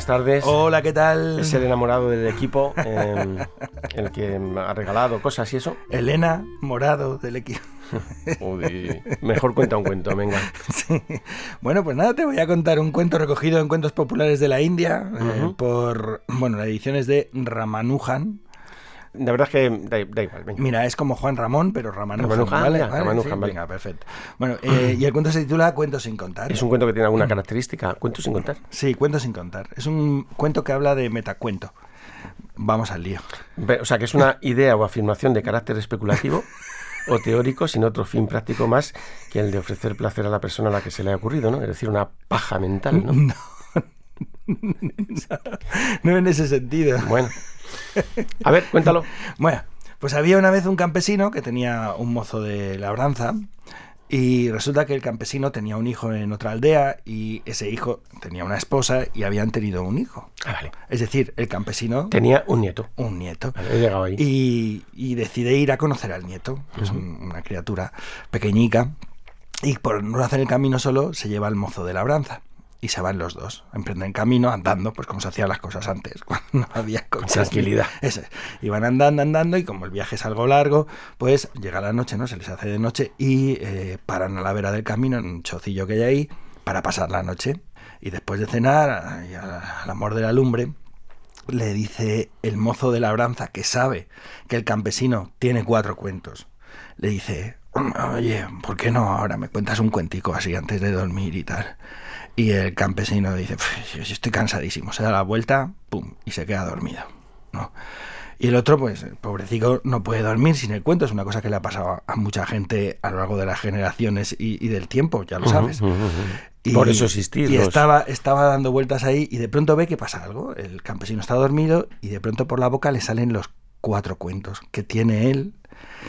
Buenas tardes. Hola, ¿qué tal? Es el enamorado del equipo, eh, el que ha regalado cosas y eso. Elena, morado del equipo. Uy, mejor cuenta un cuento, venga. Sí. Bueno, pues nada, te voy a contar un cuento recogido en Cuentos Populares de la India eh, por, bueno, la edición es de Ramanujan. La verdad es que da, da igual, venga. Mira, es como Juan Ramón, pero Ramanujan, Ramanujan, ¿vale? ya, ¿Vale? Ramanujan, Sí, vale. Venga, perfecto. Bueno, eh, y el cuento se titula Cuentos sin contar. ¿Es un cuento que tiene alguna característica? ¿Cuento sin contar? Sí, Cuentos sin contar. Es un cuento que habla de metacuento. Vamos al lío. O sea, que es una idea o afirmación de carácter especulativo o teórico sin otro fin práctico más que el de ofrecer placer a la persona a la que se le ha ocurrido, ¿no? Es decir, una paja mental, ¿no? No en ese sentido. Bueno. A ver, cuéntalo. Bueno, pues había una vez un campesino que tenía un mozo de labranza y resulta que el campesino tenía un hijo en otra aldea y ese hijo tenía una esposa y habían tenido un hijo. Ah, vale. Es decir, el campesino Tenía un nieto. un nieto. Vale, he llegado ahí. Y, y decide ir a conocer al nieto, que es un- una criatura pequeñica, y por no hacer el camino solo, se lleva al mozo de labranza. Y se van los dos, emprenden camino andando, pues como se hacían las cosas antes, cuando no había coches. tranquilidad. Eso es. Andando, andando, y como el viaje es algo largo, pues llega la noche, ¿no? Se les hace de noche y eh, paran a la vera del camino, en un chocillo que hay ahí, para pasar la noche. Y después de cenar, y al al amor de la lumbre, le dice el mozo de labranza que sabe que el campesino tiene cuatro cuentos. Le dice, oye, ¿por qué no ahora me cuentas un cuentico así antes de dormir y tal? Y el campesino dice, "Pf, yo estoy cansadísimo. Se da la vuelta, pum, y se queda dormido. ¿no? Y el otro, pues, el pobrecito no puede dormir sin el cuento. Es una cosa que le ha pasado a mucha gente a lo largo de las generaciones y, y del tiempo, ya lo sabes. Y- Por eso existís. Y estaba, estaba dando vueltas ahí y de pronto ve que pasa algo. El campesino está dormido y de pronto por la boca le salen los cuatro cuentos que tiene él.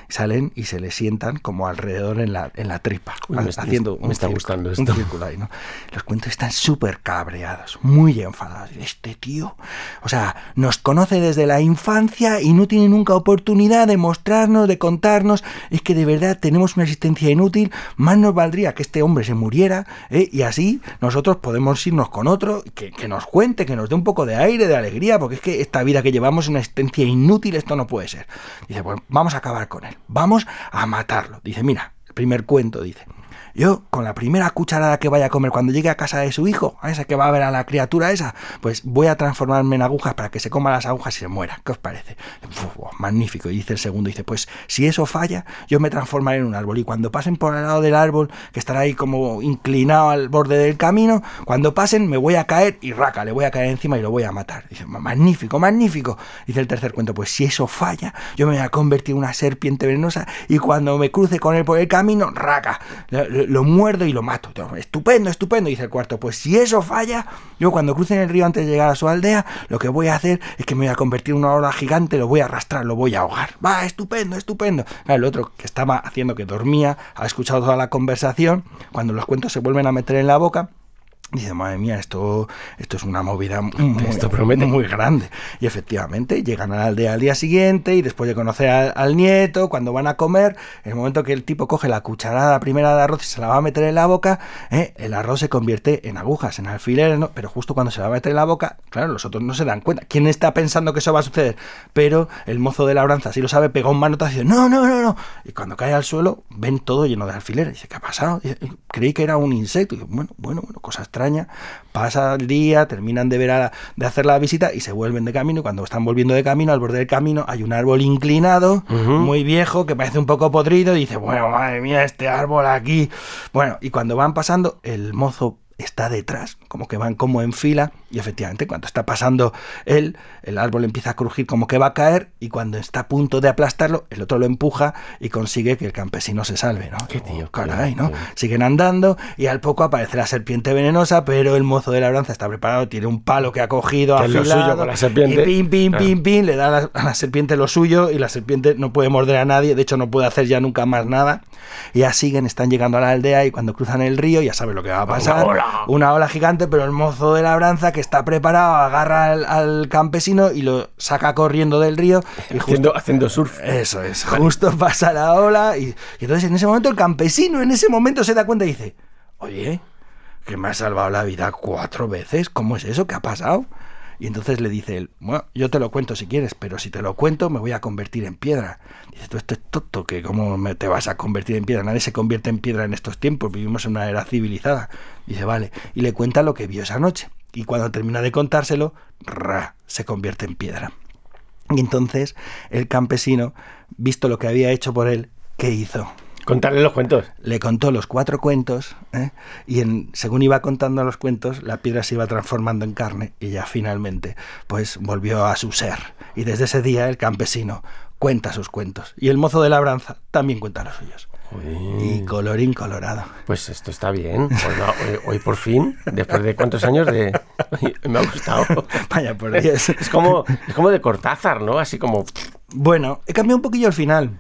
Salen y se le sientan como alrededor en la, en la tripa, Uy, me está- haciendo me un está círculo, gustando esto. ahí, ¿no? Los cuentos están súper cabreados, muy enfadados. Este tío, o sea, nos conoce desde la infancia y no tiene nunca oportunidad de mostrarnos, de contarnos. Es que de verdad tenemos una existencia inútil. Más nos valdría que este hombre se muriera ¿eh? y así nosotros podemos irnos con otro, que, que nos cuente, que nos dé un poco de aire, de alegría, porque es que esta vida que llevamos es una existencia inútil, esto no puede ser. Dice, pues vamos a acabar con él, vamos a matarlo. Dice, mira, el primer cuento, dice. Yo, con la primera cucharada que vaya a comer cuando llegue a casa de su hijo, a esa que va a ver a la criatura esa, pues voy a transformarme en agujas para que se coma las agujas y se muera. ¿Qué os parece? Magnífico. Y dice el segundo, dice, pues si eso falla, yo me transformaré en un árbol. Y cuando pasen por el lado del árbol, que estará ahí como inclinado al borde del camino, cuando pasen me voy a caer y raca, le voy a caer encima y lo voy a matar. Dice, magnífico, magnífico. Dice el tercer cuento, pues si eso falla, yo me voy a convertir en una serpiente venenosa y cuando me cruce con él por el camino, raca, lo- muerdo y lo mato. Estupendo, estupendo, dice el cuarto. Pues si eso falla, yo cuando cruce en el río antes de llegar a su aldea, lo que voy a hacer es que me voy a convertir en una ola gigante, lo voy a arrastrar, lo voy a ahogar. Va, estupendo, estupendo. El otro que estaba haciendo que dormía, ha escuchado toda la conversación, cuando los cuentos se vuelven a meter en la boca, Dice, madre mía, esto, esto es una movida muy, Esto promete. muy grande. Y efectivamente, llegan a la aldea al día siguiente y después de conocer al, al nieto, cuando van a comer, en el momento que el tipo coge la cucharada primera de arroz y se la va a meter en la boca, ¿eh? el arroz se convierte en agujas, en alfileres, ¿no? pero justo cuando se la va a meter en la boca, claro, los otros no se dan cuenta. ¿Quién está pensando que eso va a suceder? Pero el mozo de labranza, si lo sabe, pega un manotazo y dice, no, no, no, no. Y cuando cae al suelo, ven todo lleno de alfileres. Dice, ¿qué ha pasado? Dice, creí que era un insecto. Y dice, bueno, bueno, bueno, cosa extraña. Pasa el día, terminan de ver a- de hacer la visita y se vuelven de camino. Y cuando están volviendo de camino, al borde del camino, hay un árbol inclinado, muy viejo, que parece un poco podrido. Y dice, bueno, madre mía, este árbol aquí. Bueno, y cuando van pasando, el mozo está detrás, como que van como en fila, y efectivamente cuando está pasando él, el árbol empieza a crujir como que va a caer, y cuando está a punto de aplastarlo, el otro lo empuja y consigue que el campesino se salve, ¿no? Qué tío, Oh, caray, ¿no? Siguen andando y al poco aparece la serpiente venenosa, pero el mozo de labranza está preparado, tiene un palo que ha cogido Que es lo afilado, suyo con la serpiente. y pim, pim, Claro. pim, pim, le da a la, a la serpiente lo suyo y la serpiente no puede morder a nadie, de hecho no puede hacer ya nunca más nada. Y ya siguen, están llegando a la aldea y cuando cruzan el río ya sabe lo que va a pasar. ola. Una ola gigante, pero el mozo de labranza que está preparado agarra al, al campesino y lo saca corriendo del río. Y justo, Haciendo, haciendo surf. eso es, justo pasa la ola y, y entonces en ese momento el campesino en ese momento se da cuenta y dice, oye, que me has salvado la vida cuatro veces. ¿Cómo es eso? ¿Qué ha pasado? Y entonces le dice él, bueno, yo te lo cuento si quieres, pero si te lo cuento me voy a convertir en piedra. Dice, tú esto es tonto, que cómo me te vas a convertir en piedra. Nadie se convierte en piedra en estos tiempos, vivimos en una era civilizada. Dice, vale, y le cuenta lo que vio esa noche. Y cuando termina de contárselo, ra, se convierte en piedra. Y entonces el campesino, visto lo que había hecho por él, ¿qué hizo? Contarle los cuentos. Le contó los cuatro cuentos ¿eh? y en, según iba contando los cuentos, la piedra se iba transformando en carne y ya finalmente pues volvió a su ser. Y desde ese día el campesino cuenta sus cuentos y el mozo de labranza también cuenta los suyos. Y colorín colorado. Pues esto está bien. Hoy, hoy, hoy, por fin, después de cuántos años de... Me ha gustado. Vaya por Dios. Es como, es como de Cortázar, ¿no? Así como... Bueno, he cambiado un poquillo el final.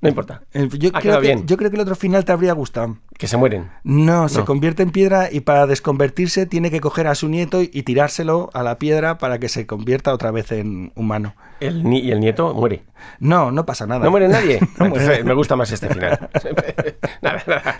No importa. El- yo, Ha creo que, bien. yo creo que el otro final te habría gustado. Que se mueren. No, se convierte en piedra y para desconvertirse tiene que coger a su nieto y tirárselo a la piedra para que se convierta otra vez en humano. El ni- y el nieto muere. No, no pasa nada. ¿No muere nadie? No muere Entonces, me gusta más este final. nada, nada.